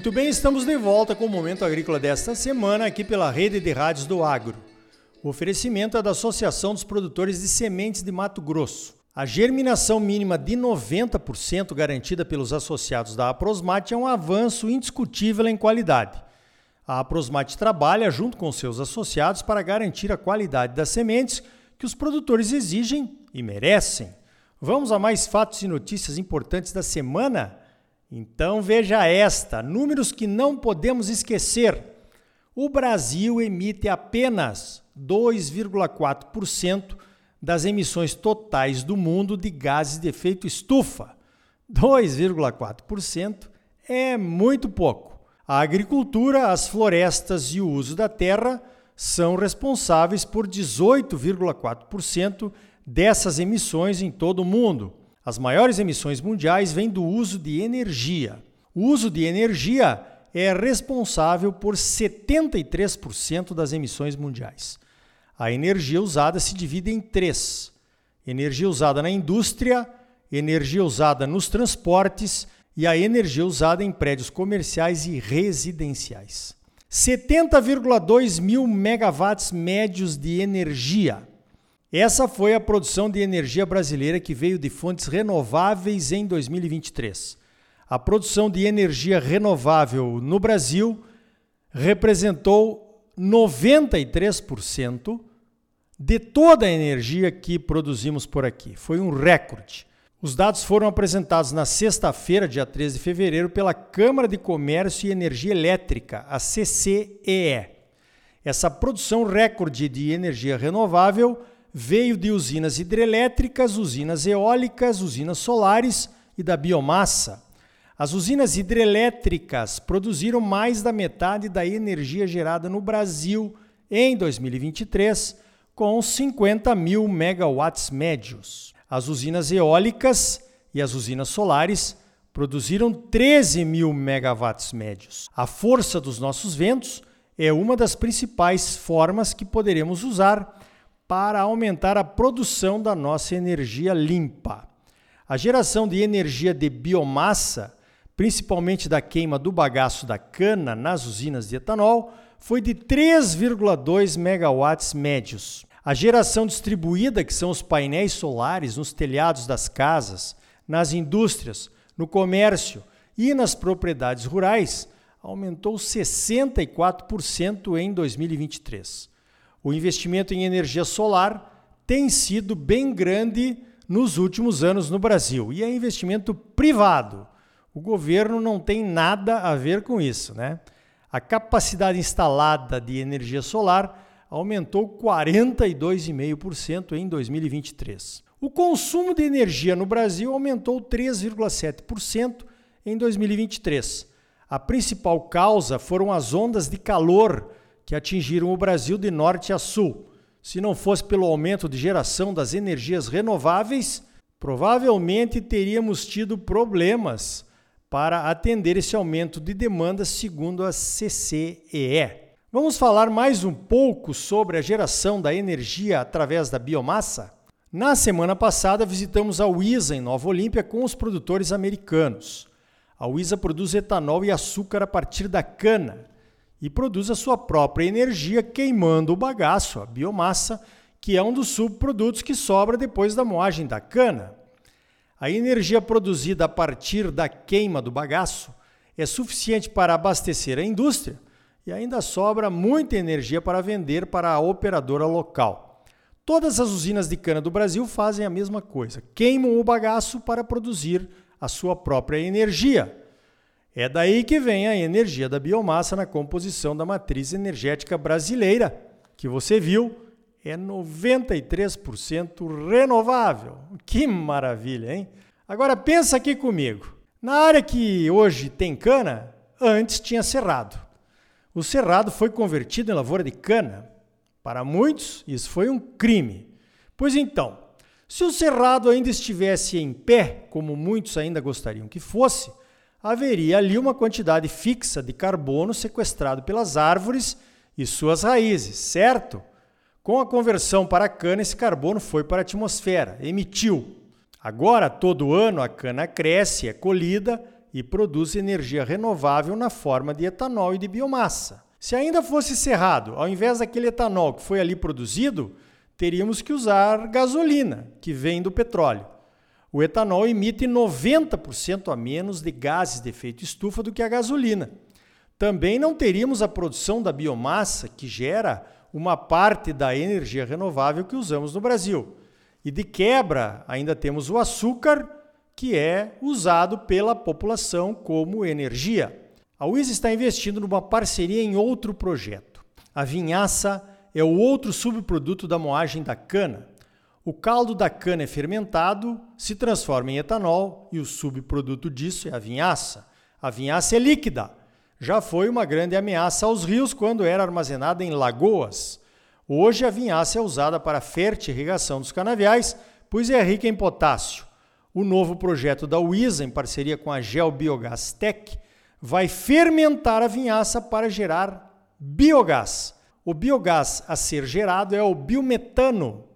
Muito bem, estamos de volta com o Momento Agrícola desta semana aqui pela Rede de Rádios do Agro. O oferecimento é da Associação dos Produtores de Sementes de Mato Grosso. A germinação mínima de 90% garantida pelos associados da Aprosmate é um avanço indiscutível em qualidade. A Aprosmate trabalha junto com seus associados para garantir a qualidade das sementes que os produtores exigem e merecem. Vamos a mais fatos e notícias importantes da semana? Então veja esta: números que não podemos esquecer. O Brasil emite apenas 2,4% das emissões totais do mundo de gases de efeito estufa. 2,4% é muito pouco. A agricultura, as florestas e o uso da terra são responsáveis por 18,4% dessas emissões em todo o mundo. As maiores emissões mundiais vêm do uso de energia. O uso de energia é responsável por 73% das emissões mundiais. A energia usada se divide em três: energia usada na indústria, energia usada nos transportes e a energia usada em prédios comerciais e residenciais. 70,2 mil megawatts médios de energia. Essa foi a produção de energia brasileira que veio de fontes renováveis em 2023. A produção de energia renovável no Brasil representou 93% de toda a energia que produzimos por aqui. Foi um recorde. Os dados foram apresentados na sexta-feira, dia 13 de fevereiro, pela Câmara de Comércio e Energia Elétrica, a CCEE. Essa produção recorde de energia renovável veio de usinas hidrelétricas, usinas eólicas, usinas solares e da biomassa. As usinas hidrelétricas produziram mais da metade da energia gerada no Brasil em 2023, com 50 mil megawatts médios. As usinas eólicas e as usinas solares produziram 13 mil megawatts médios. A força dos nossos ventos é uma das principais formas que poderemos usar para aumentar a produção da nossa energia limpa. A geração de energia de biomassa, principalmente da queima do bagaço da cana nas usinas de etanol, foi de 3,2 megawatts médios. A geração distribuída, que são os painéis solares nos telhados das casas, nas indústrias, no comércio e nas propriedades rurais, aumentou 64% em 2023. O investimento em energia solar tem sido bem grande nos últimos anos no Brasil e é investimento privado. O governo não tem nada a ver com isso, né? A capacidade instalada de energia solar aumentou 42,5% em 2023. O consumo de energia no Brasil aumentou 3,7% em 2023. A principal causa foram as ondas de calor que atingiram o Brasil de norte a sul. Se não fosse pelo aumento de geração das energias renováveis, provavelmente teríamos tido problemas para atender esse aumento de demanda, segundo a CCEE. Vamos falar mais um pouco sobre a geração da energia através da biomassa? Na semana passada, visitamos a Uisa em Nova Olímpia com os produtores americanos. A Uisa produz etanol e açúcar a partir da cana e produz a sua própria energia queimando o bagaço, a biomassa, que é um dos subprodutos que sobra depois da moagem da cana. A energia produzida a partir da queima do bagaço é suficiente para abastecer a indústria e ainda sobra muita energia para vender para a operadora local. Todas as usinas de cana do Brasil fazem a mesma coisa, queimam o bagaço para produzir a sua própria energia. É daí que vem a energia da biomassa na composição da matriz energética brasileira, que você viu é 93% renovável. Que maravilha, hein? Agora pensa aqui comigo. Na área que hoje tem cana, antes tinha cerrado. O cerrado foi convertido em lavoura de cana. Para muitos, isso foi um crime. Pois então, se o cerrado ainda estivesse em pé, como muitos ainda gostariam que fosse, haveria ali uma quantidade fixa de carbono sequestrado pelas árvores e suas raízes, certo? Com a conversão para a cana, esse carbono foi para a atmosfera, emitiu. Agora, todo ano, a cana cresce, é colhida e produz energia renovável na forma de etanol e de biomassa. Se ainda fosse cerrado, ao invés daquele etanol que foi ali produzido, teríamos que usar gasolina, que vem do petróleo. O etanol emite 90% a menos de gases de efeito estufa do que a gasolina. Também não teríamos a produção da biomassa, que gera uma parte da energia renovável que usamos no Brasil. E de quebra, ainda temos o açúcar, que é usado pela população como energia. A UIS está investindo numa parceria em outro projeto. A vinhaça é o outro subproduto da moagem da cana. O caldo da cana é fermentado, se transforma em etanol e o subproduto disso é a vinhaça. A vinhaça é líquida. Já foi uma grande ameaça aos rios quando era armazenada em lagoas. Hoje a vinhaça é usada para fértil irrigação dos canaviais, pois é rica em potássio. O novo projeto da UISA, em parceria com a Geobiogás Tech, vai fermentar a vinhaça para gerar biogás. O biogás a ser gerado é o biometano,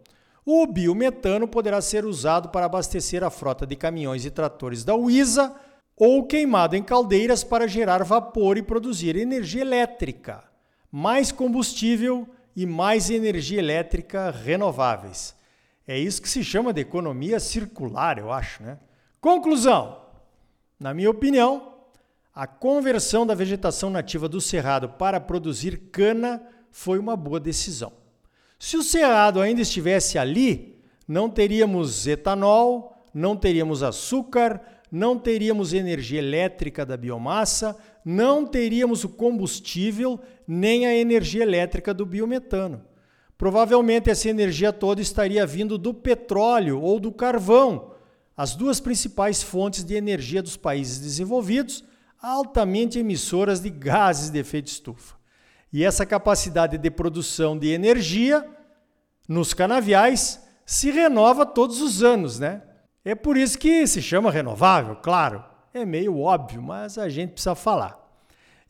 o biometano poderá ser usado para abastecer a frota de caminhões e tratores da UISA ou queimado em caldeiras para gerar vapor e produzir energia elétrica. Mais combustível e mais energia elétrica renováveis. É isso que se chama de economia circular, eu acho, né? Conclusão: na minha opinião, a conversão da vegetação nativa do cerrado para produzir cana foi uma boa decisão. Se o cerrado ainda estivesse ali, não teríamos etanol, não teríamos açúcar, não teríamos energia elétrica da biomassa, não teríamos o combustível nem a energia elétrica do biometano. Provavelmente essa energia toda estaria vindo do petróleo ou do carvão, as duas principais fontes de energia dos países desenvolvidos, altamente emissoras de gases de efeito estufa. E essa capacidade de produção de energia nos canaviais se renova todos os anos, né? É por isso que se chama renovável, claro. É meio óbvio, mas a gente precisa falar.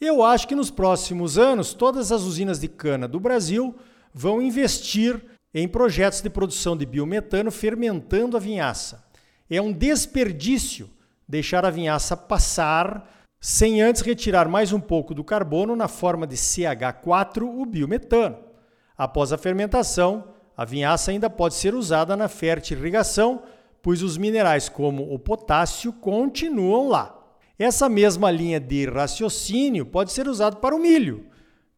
Eu acho que nos próximos anos todas as usinas de cana do Brasil vão investir em projetos de produção de biometano fermentando a vinhaça. É um desperdício deixar a vinhaça passar sem antes retirar mais um pouco do carbono na forma de CH4, o biometano. Após a fermentação, a vinhaça ainda pode ser usada na fértil irrigação, pois os minerais como o potássio continuam lá. Essa mesma linha de raciocínio pode ser usada para o milho,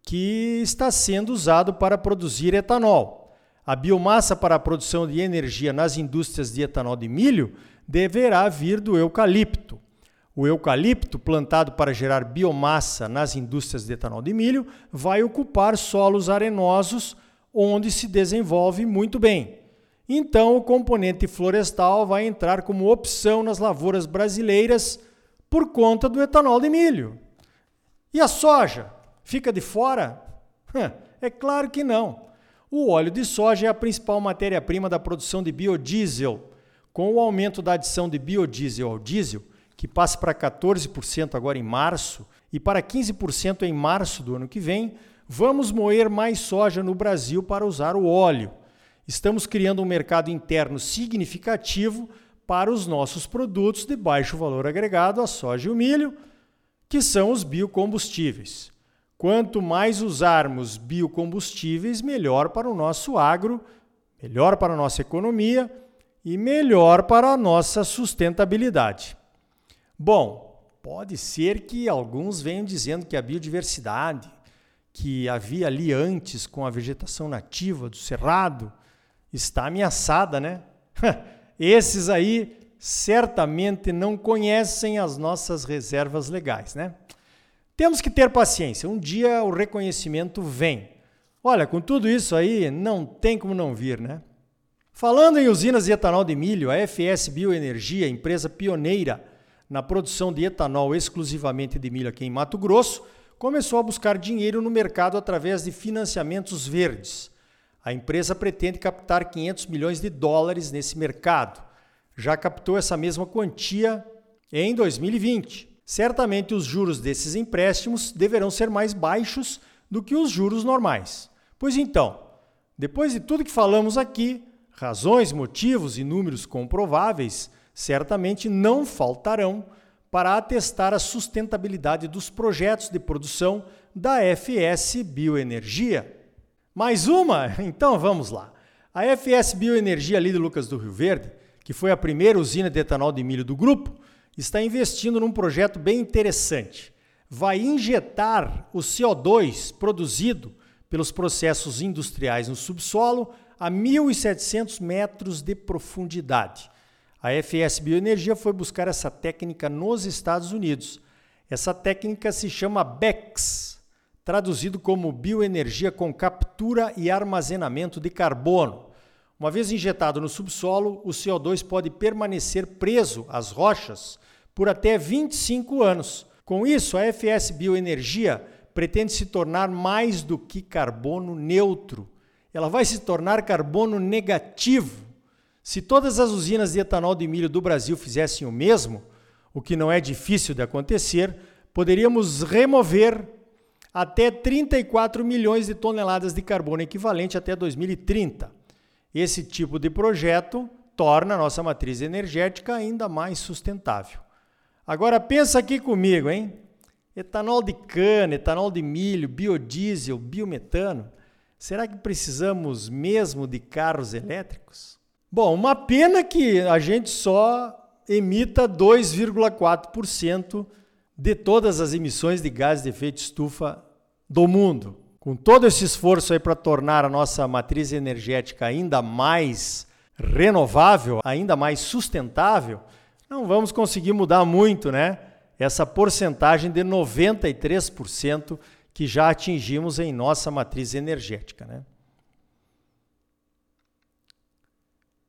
que está sendo usado para produzir etanol. A biomassa para a produção de energia nas indústrias de etanol de milho deverá vir do eucalipto. O eucalipto, plantado para gerar biomassa nas indústrias de etanol de milho, vai ocupar solos arenosos onde se desenvolve muito bem. Então, o componente florestal vai entrar como opção nas lavouras brasileiras por conta do etanol de milho. E a soja? Fica de fora? É claro que não. O óleo de soja é a principal matéria-prima da produção de biodiesel. Com o aumento da adição de biodiesel ao diesel, que passa para 14% agora em março e para 15% em março do ano que vem, vamos moer mais soja no Brasil para usar o óleo. Estamos criando um mercado interno significativo para os nossos produtos de baixo valor agregado, a soja e o milho, que são os biocombustíveis. Quanto mais usarmos biocombustíveis, melhor para o nosso agro, melhor para a nossa economia e melhor para a nossa sustentabilidade. Bom, pode ser que alguns venham dizendo que a biodiversidade que havia ali antes com a vegetação nativa do cerrado está ameaçada, né? Esses aí certamente não conhecem as nossas reservas legais, né? Temos que ter paciência, um dia o reconhecimento vem. Olha, com tudo isso aí, não tem como não vir, né? Falando em usinas de etanol de milho, a FS Bioenergia, empresa pioneira na produção de etanol exclusivamente de milho aqui em Mato Grosso, começou a buscar dinheiro no mercado através de financiamentos verdes. A empresa pretende captar 500 milhões de dólares nesse mercado. Já captou essa mesma quantia em 2020. Certamente os juros desses empréstimos deverão ser mais baixos do que os juros normais. Pois então, depois de tudo que falamos aqui, razões, motivos e números comprováveis certamente não faltarão para atestar a sustentabilidade dos projetos de produção da FS Bioenergia. Mais uma? Então vamos lá. A FS Bioenergia ali do Lucas do Rio Verde, que foi a primeira usina de etanol de milho do grupo, está investindo num projeto bem interessante. Vai injetar o CO2 produzido pelos processos industriais no subsolo a 1.700 metros de profundidade. A FS Bioenergia foi buscar essa técnica nos Estados Unidos. Essa técnica se chama BECS, traduzido como bioenergia com captura e armazenamento de carbono. Uma vez injetado no subsolo, o CO2 pode permanecer preso às rochas por até 25 anos. Com isso, a FS Bioenergia pretende se tornar mais do que carbono neutro. Ela vai se tornar carbono negativo. Se todas as usinas de etanol de milho do Brasil fizessem o mesmo, o que não é difícil de acontecer, poderíamos remover até 34 milhões de toneladas de carbono equivalente até 2030. Esse tipo de projeto torna a nossa matriz energética ainda mais sustentável. Agora pensa aqui comigo, hein? Etanol de cana, etanol de milho, biodiesel, biometano. Será que precisamos mesmo de carros elétricos? Bom, uma pena que a gente só emita 2,4% de todas as emissões de gases de efeito estufa do mundo. Com todo esse esforço aí para tornar a nossa matriz energética ainda mais renovável, ainda mais sustentável, não vamos conseguir mudar muito, né? Essa porcentagem de 93% que já atingimos em nossa matriz energética, né?